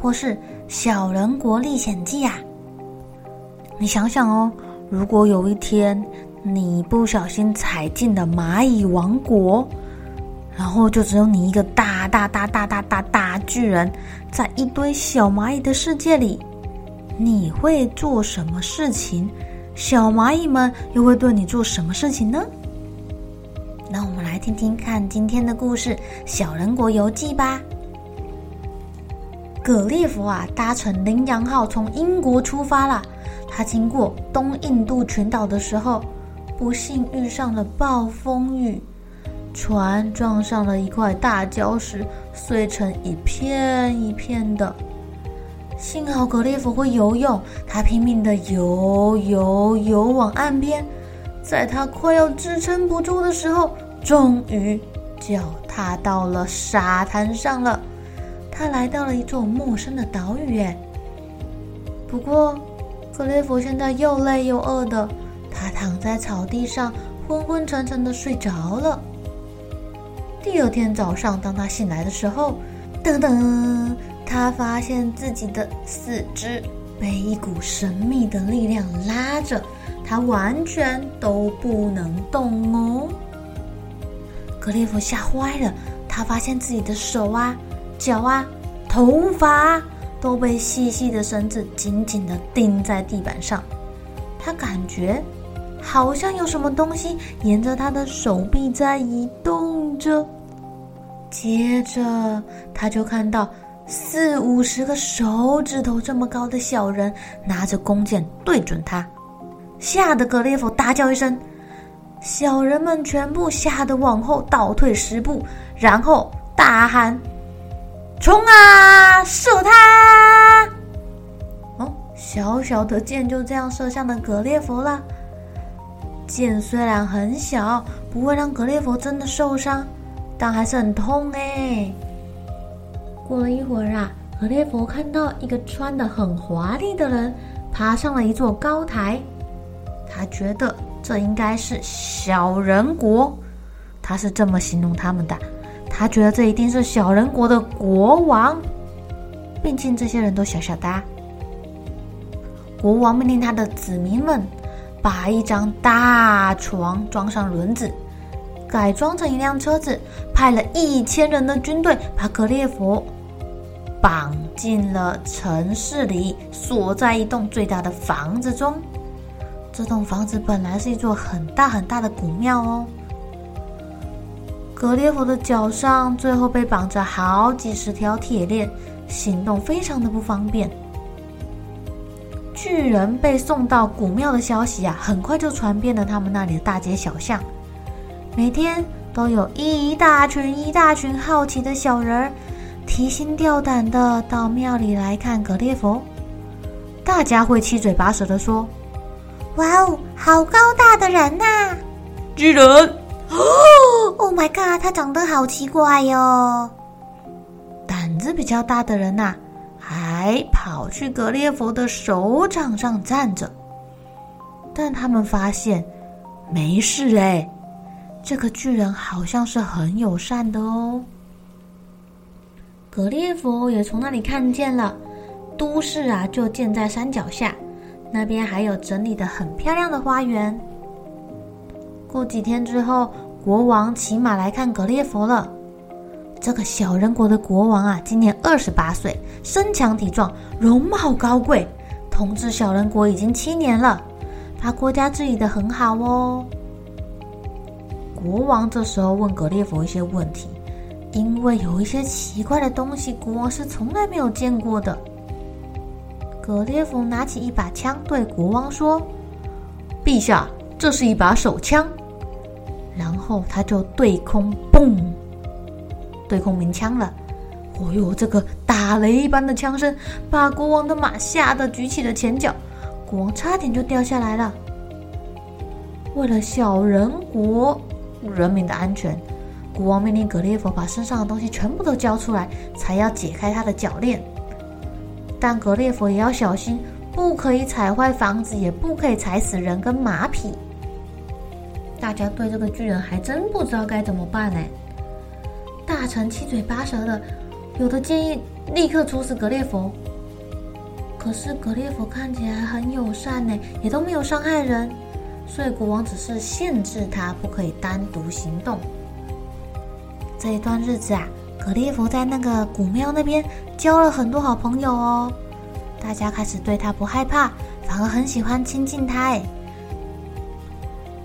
或是《小人国历险记》啊？你想想哦，如果有一天你不小心踩进了蚂蚁王国，然后就只有你一个大大大大大大大巨人，在一堆小蚂蚁的世界里，你会做什么事情？小蚂蚁们又会对你做什么事情呢？那我们来听听看今天的故事《小人国游记》吧。格列佛啊，搭乘羚羊号从英国出发了。他经过东印度群岛的时候，不幸遇上了暴风雨，船撞上了一块大礁石，碎成一片一片的。幸好格列佛会游泳，他拼命的游游游往岸边，在他快要支撑不住的时候，终于脚踏到了沙滩上了。他来到了一座陌生的岛屿，哎，不过格列佛现在又累又饿的，他躺在草地上昏昏沉沉的睡着了。第二天早上，当他醒来的时候，噔噔。他发现自己的四肢被一股神秘的力量拉着，他完全都不能动哦。格列佛吓坏了，他发现自己的手啊、脚啊、头发都被细细的绳子紧紧的钉在地板上。他感觉好像有什么东西沿着他的手臂在移动着。接着，他就看到。四五十个手指头这么高的小人拿着弓箭对准他，吓得格列佛大叫一声，小人们全部吓得往后倒退十步，然后大喊：“冲啊，射他！”哦，小小的箭就这样射向了格列佛了。箭虽然很小，不会让格列佛真的受伤，但还是很痛哎。过了一会儿啊，格列佛看到一个穿的很华丽的人爬上了一座高台，他觉得这应该是小人国，他是这么形容他们的。他觉得这一定是小人国的国王，毕竟这些人都小小的啊。国王命令他的子民们把一张大床装上轮子，改装成一辆车子，派了一千人的军队把格列佛。绑进了城市里，锁在一栋最大的房子中。这栋房子本来是一座很大很大的古庙哦。格列佛的脚上最后被绑着好几十条铁链，行动非常的不方便。巨人被送到古庙的消息啊，很快就传遍了他们那里的大街小巷。每天都有一大群一大群好奇的小人儿。提心吊胆的到庙里来看格列佛，大家会七嘴八舌的说：“哇哦，好高大的人呐、啊！”巨人哦哦，Oh my god，他长得好奇怪哟、胆子比较大的人呐、还跑去格列佛的手掌上站着，但他们发现没事哎，这个巨人好像是很友善的哦。格列佛也从那里看见了，都市啊就建在山脚下，那边还有整理的很漂亮的花园。过几天之后，国王骑马来看格列佛了。这个小人国的国王啊，今年二十八岁，身强体壮，容貌高贵，统治小人国已经七年了，把国家治理的很好哦。国王这时候问格列佛一些问题，因为有一些奇怪的东西，国王是从来没有见过的。格列佛拿起一把枪，对国王说：“陛下，这是一把手枪。”然后他就对空嘣。对空鸣枪了，哦哟，这个打雷一般的枪声把国王的马吓得举起了前脚，国王差点就掉下来了。为了小人国人民的安全，国王命令格列佛把身上的东西全部都交出来，才要解开他的脚链。但格列佛也要小心，不可以踩坏房子，也不可以踩死人跟马匹。大家对这个巨人还真不知道该怎么办呢。大臣七嘴八舌的，有的建议立刻处死格列佛，可是格列佛看起来很友善呢，也都没有伤害人，所以国王只是限制他不可以单独行动。这一段日子啊，格列佛在那个古庙那边交了很多好朋友哦，大家开始对他不害怕，反而很喜欢亲近他哎。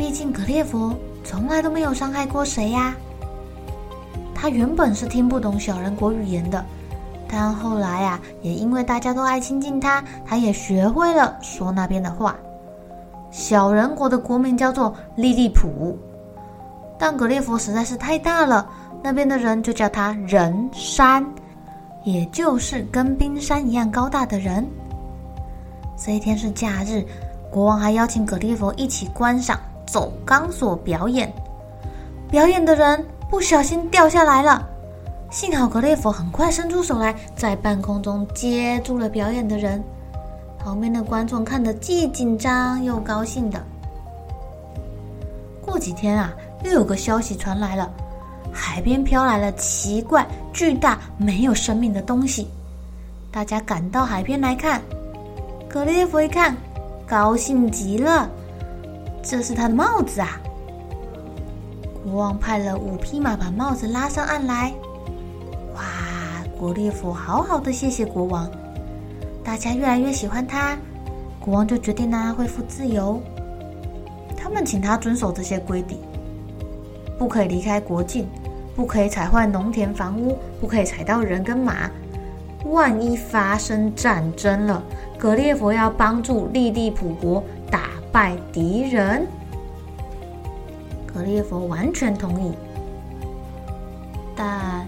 毕竟格列佛从来都没有伤害过谁呀。他原本是听不懂小人国语言的，但后来啊，也因为大家都爱亲近他，他也学会了说那边的话。小人国的国名叫做利利普，但格列佛实在是太大了，那边的人就叫他人山，也就是跟冰山一样高大的人。这一天是假日，国王还邀请格列佛一起观赏走钢索表演，表演的人。不小心掉下来了，幸好格列佛很快伸出手来，在半空中接住了表演的人。旁边的观众看得既紧张又高兴的。过几天啊，又有个消息传来了，海边飘来了奇怪、巨大、没有生命的东西。大家赶到海边来看，格列佛一看，高兴极了，这是他的帽子啊！国王派了五匹马把帽子拉上岸来。哇，格列佛好好的谢谢国王，大家越来越喜欢他，国王就决定让他恢复自由。他们请他遵守这些规定：不可以离开国境，不可以踩坏农田房屋，不可以踩到人跟马。万一发生战争了，格列佛要帮助利利普国打败敌人。格列佛完全同意，但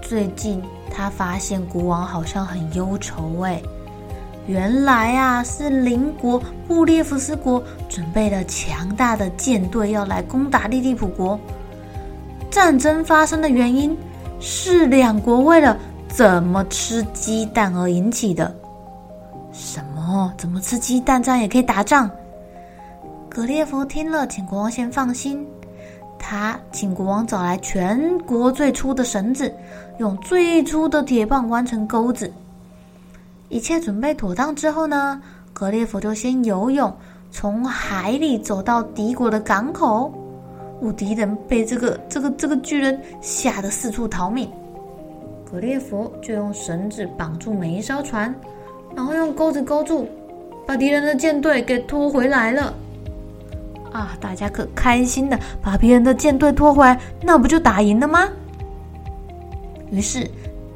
最近他发现国王好像很忧愁哎。原来啊，是邻国布列夫斯国准备了强大的舰队要来攻打利利普国。战争发生的原因是两国为了怎么吃鸡蛋而引起的。什么？怎么吃鸡蛋这样也可以打仗？格列佛听了，请国王先放心。他请国王找来全国最粗的绳子，用最粗的铁棒弯成钩子。一切准备妥当之后呢，格列佛就先游泳，从海里走到敌国的港口。无敌人被这个这个这个巨人吓得四处逃命，格列佛就用绳子绑住每一艘船，然后用钩子勾住，把敌人的舰队给拖回来了。啊！大家可开心的把别人的舰队拖回来，那不就打赢了吗？于是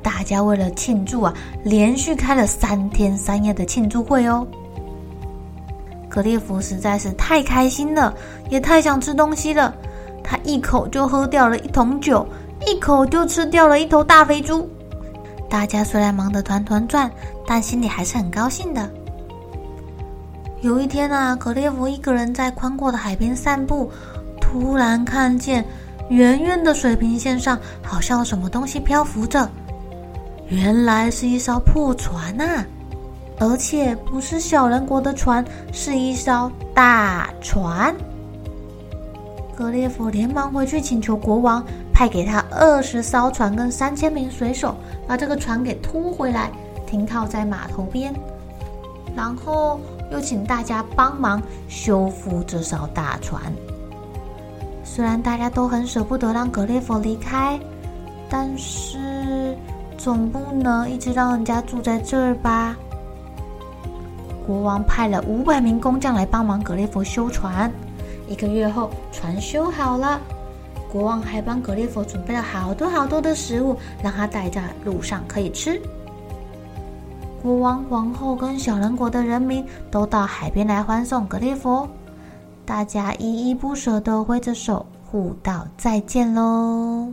大家为了庆祝啊，连续开了三天三夜的庆祝会哦。格列佛实在是太开心了，也太想吃东西了，他一口就喝掉了一桶酒，一口就吃掉了一头大肥猪。大家虽然忙得团团转，但心里还是很高兴的。有一天啊，格列佛一个人在宽阔的海边散步，突然看见远远的水平线上好像有什么东西漂浮着。原来是一艘破船啊，而且不是小人国的船，是一艘大船。格列佛连忙回去请求国王派给他二十艘船跟三千名水手，把这个船给拖回来，停靠在码头边，然后。又请大家帮忙修复这艘大船。虽然大家都很舍不得让格列佛离开，但是总不能一直让人家住在这儿吧？国王派了五百名工匠来帮忙格列佛修船。一个月后，船修好了。国王还帮格列佛准备了好多好多的食物，让他带在路上可以吃。国王、皇后跟小人国的人民都到海边来欢送格列佛，大家依依不舍地挥着手，互道再见喽。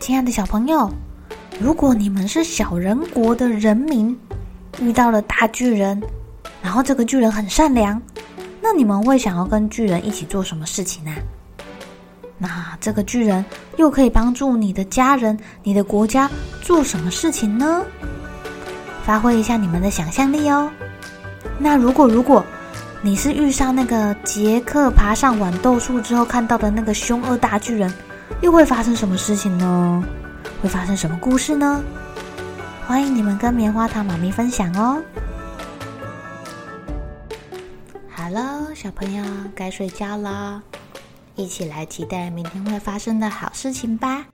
亲爱的小朋友，如果你们是小人国的人民，遇到了大巨人，然后这个巨人很善良，那你们会想要跟巨人一起做什么事情呢？那这个巨人又可以帮助你的家人、你的国家做什么事情呢？发挥一下你们的想象力哦。那如果如果你是遇上那个杰克爬上豌豆树之后看到的那个凶恶大巨人，又会发生什么事情呢？会发生什么故事呢？欢迎你们跟棉花糖妈咪分享哦。好了，小朋友该睡觉了。一起来期待明天会发生的好事情吧。